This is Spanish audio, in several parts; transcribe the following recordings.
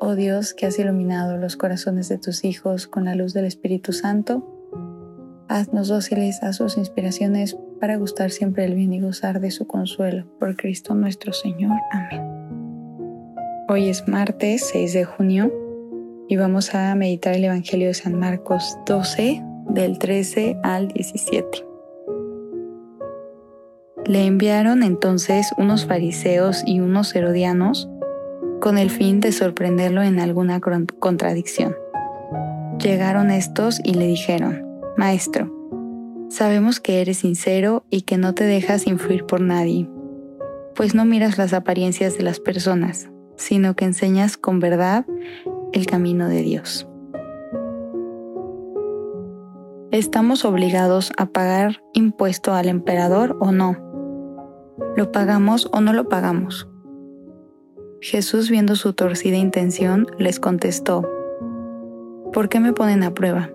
oh Dios que has iluminado los corazones de tus hijos con la luz del Espíritu Santo, haznos dóciles a sus inspiraciones para gustar siempre el bien y gozar de su consuelo. Por Cristo nuestro Señor. Amén. Hoy es martes 6 de junio y vamos a meditar el Evangelio de San Marcos 12 del 13 al 17. Le enviaron entonces unos fariseos y unos herodianos con el fin de sorprenderlo en alguna contradicción. Llegaron estos y le dijeron, Maestro, sabemos que eres sincero y que no te dejas influir por nadie, pues no miras las apariencias de las personas, sino que enseñas con verdad el camino de Dios. ¿Estamos obligados a pagar impuesto al emperador o no? ¿Lo pagamos o no lo pagamos? Jesús, viendo su torcida intención, les contestó, ¿Por qué me ponen a prueba?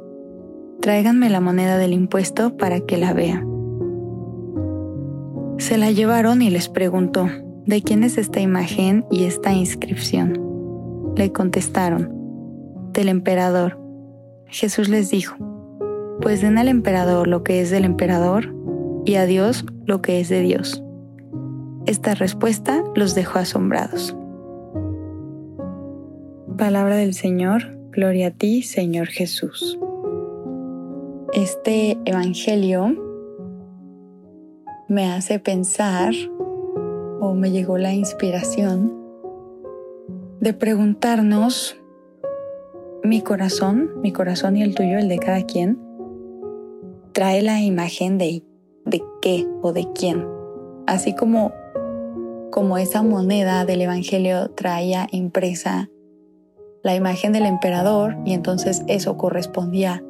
Tráiganme la moneda del impuesto para que la vea. Se la llevaron y les preguntó, ¿de quién es esta imagen y esta inscripción? Le contestaron, del emperador. Jesús les dijo, pues den al emperador lo que es del emperador y a Dios lo que es de Dios. Esta respuesta los dejó asombrados. Palabra del Señor, gloria a ti, Señor Jesús. Este Evangelio me hace pensar o me llegó la inspiración de preguntarnos mi corazón, mi corazón y el tuyo, el de cada quien, trae la imagen de, de qué o de quién. Así como como esa moneda del Evangelio traía impresa la imagen del emperador y entonces eso correspondía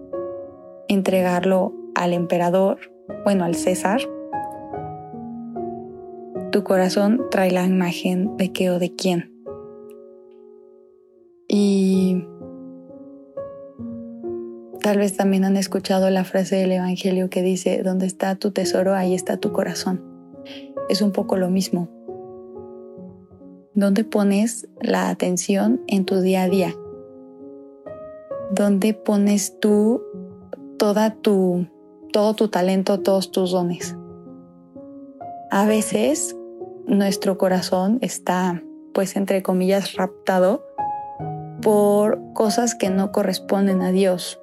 entregarlo al emperador, bueno, al César. Tu corazón trae la imagen de qué o de quién. Y tal vez también han escuchado la frase del Evangelio que dice, donde está tu tesoro, ahí está tu corazón. Es un poco lo mismo. ¿Dónde pones la atención en tu día a día? ¿Dónde pones tú toda tu, todo tu talento, todos tus dones? A veces nuestro corazón está, pues entre comillas, raptado por cosas que no corresponden a Dios.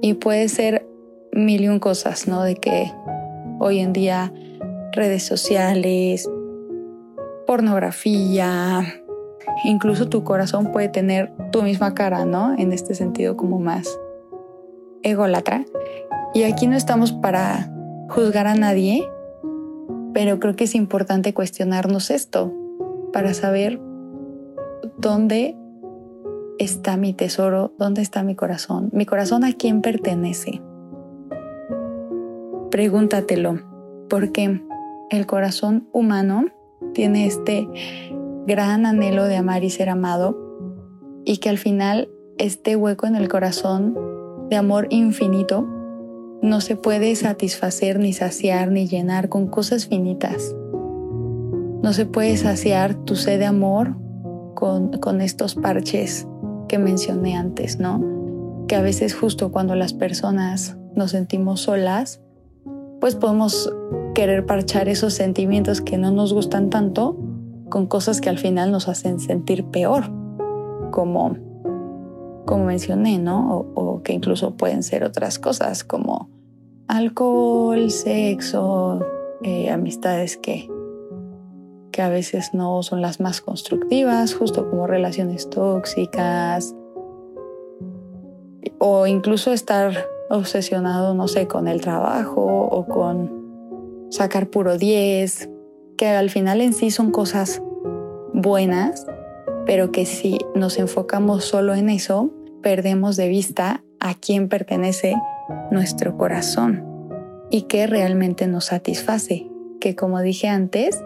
Y puede ser mil y un cosas, ¿no? De que hoy en día redes sociales, pornografía, incluso tu corazón puede tener tu misma cara, ¿no? En este sentido como más ególatra. Y aquí no estamos para juzgar a nadie, pero creo que es importante cuestionarnos esto para saber dónde está mi tesoro, dónde está mi corazón, mi corazón a quién pertenece. Pregúntatelo, porque el corazón humano tiene este gran anhelo de amar y ser amado y que al final este hueco en el corazón de amor infinito no se puede satisfacer ni saciar ni llenar con cosas finitas. No se puede saciar tu sed de amor con, con estos parches que mencioné antes, ¿no? Que a veces justo cuando las personas nos sentimos solas, pues podemos querer parchar esos sentimientos que no nos gustan tanto con cosas que al final nos hacen sentir peor, como, como mencioné, ¿no? O, que incluso pueden ser otras cosas como alcohol, sexo, eh, amistades que, que a veces no son las más constructivas, justo como relaciones tóxicas, o incluso estar obsesionado, no sé, con el trabajo o con sacar puro 10, que al final en sí son cosas buenas, pero que si nos enfocamos solo en eso, perdemos de vista a quién pertenece nuestro corazón y qué realmente nos satisface, que como dije antes,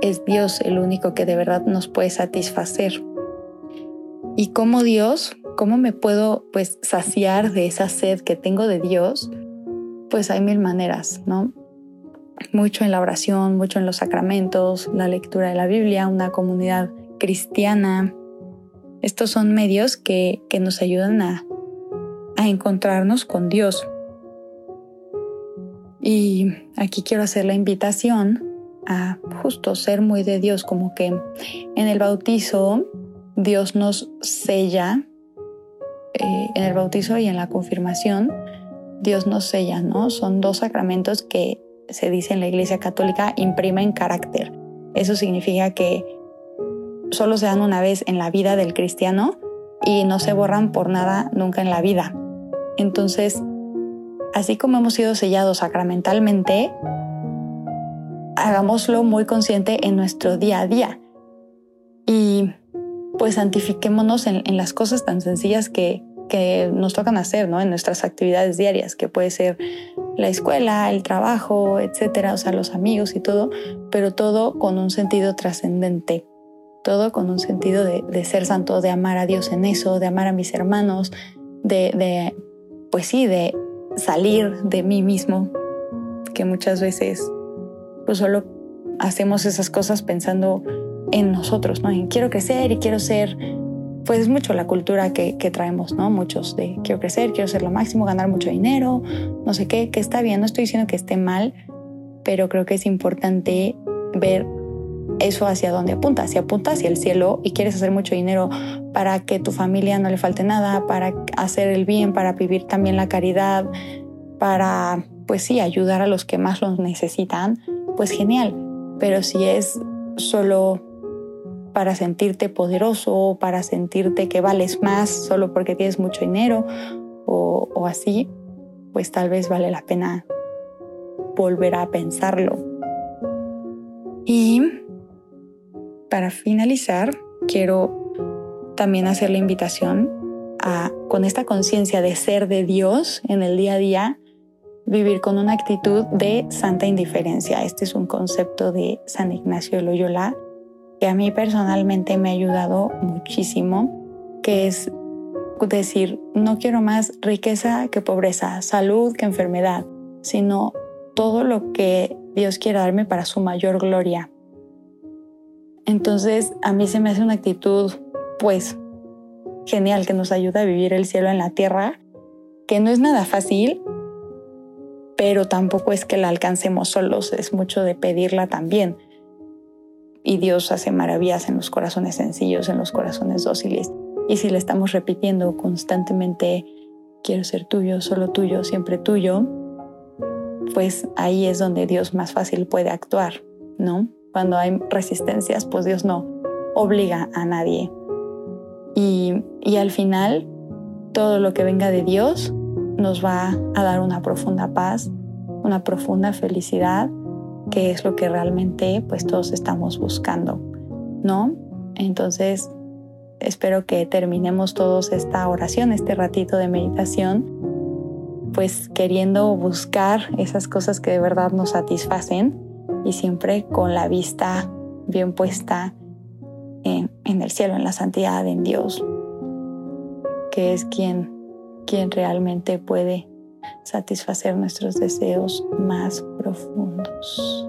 es Dios el único que de verdad nos puede satisfacer. Y como Dios, ¿cómo me puedo pues saciar de esa sed que tengo de Dios? Pues hay mil maneras, ¿no? Mucho en la oración, mucho en los sacramentos, la lectura de la Biblia, una comunidad cristiana. Estos son medios que, que nos ayudan a, a encontrarnos con Dios. Y aquí quiero hacer la invitación a justo ser muy de Dios, como que en el bautizo Dios nos sella, eh, en el bautizo y en la confirmación, Dios nos sella, ¿no? Son dos sacramentos que se dice en la Iglesia Católica imprimen carácter. Eso significa que solo se dan una vez en la vida del cristiano y no se borran por nada nunca en la vida. Entonces, así como hemos sido sellados sacramentalmente, hagámoslo muy consciente en nuestro día a día. Pues santifiquémonos en, las cosas tan sencillas que, que nos tocan hacer, ¿no? En nuestras actividades diarias, que puede ser la escuela, el trabajo, etcétera, o sea, los amigos y todo, pero todo con un sentido trascendente, todo con un sentido de, de, ser santo, de amar a Dios en eso, de amar a mis hermanos, de, de, pues sí, de salir de mí mismo, que muchas veces pues solo hacemos esas cosas pensando en nosotros, ¿no? Quiero crecer y quiero ser, pues es mucho la cultura que, que, traemos, ¿no? Muchos de quiero crecer, quiero ser lo máximo, ganar mucho dinero, no sé qué, que está bien, no estoy diciendo que esté mal, pero creo que es importante ver eso hacia dónde apunta, si apunta hacia el cielo y quieres hacer mucho dinero para que tu familia no le falte nada, para hacer el bien, para vivir también la caridad, para, pues sí, ayudar a los que más lo necesitan, pues genial. Pero si es solo para sentirte poderoso, para sentirte que vales más solo porque tienes mucho dinero o, o así, pues tal vez vale la pena volver a pensarlo. Y para finalizar, quiero también hacer la invitación a, con esta conciencia de ser de Dios en el día a día, vivir con una actitud de santa indiferencia. Este es un concepto de San Ignacio de Loyola que a mí personalmente me ha ayudado muchísimo, que es decir, no quiero más riqueza que pobreza, salud que enfermedad, sino todo lo que Dios quiere darme para su mayor gloria. Entonces a mí se me hace una actitud pues genial que nos ayuda a vivir el cielo en la tierra, que no es nada fácil, pero tampoco es que la alcancemos solos, es mucho de pedirla también. Y Dios hace maravillas en los corazones sencillos, en los corazones dóciles. Y si le estamos repitiendo constantemente, quiero ser tuyo, solo tuyo, siempre tuyo, pues ahí es donde Dios más fácil puede actuar, ¿no? Cuando hay resistencias, pues Dios no obliga a nadie. Y, y al final, todo lo que venga de Dios nos va a dar una profunda paz, una profunda felicidad, que es lo que realmente pues todos estamos buscando, ¿no? Entonces, espero que terminemos todos esta oración, este ratito de meditación, pues queriendo buscar esas cosas que de verdad nos satisfacen y siempre con la vista bien puesta en, en el cielo, en la santidad, en Dios, que es quien quien realmente puede satisfacer nuestros deseos más profundos.